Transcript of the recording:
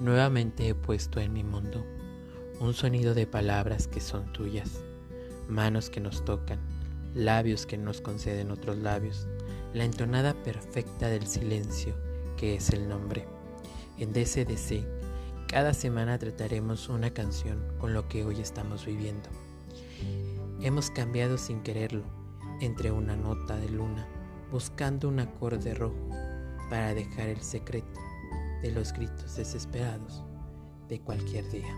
Nuevamente he puesto en mi mundo un sonido de palabras que son tuyas, manos que nos tocan, labios que nos conceden otros labios, la entonada perfecta del silencio que es el nombre. En DCDC, cada semana trataremos una canción con lo que hoy estamos viviendo. Hemos cambiado sin quererlo entre una nota de luna, buscando un acorde rojo para dejar el secreto de los gritos desesperados de cualquier día.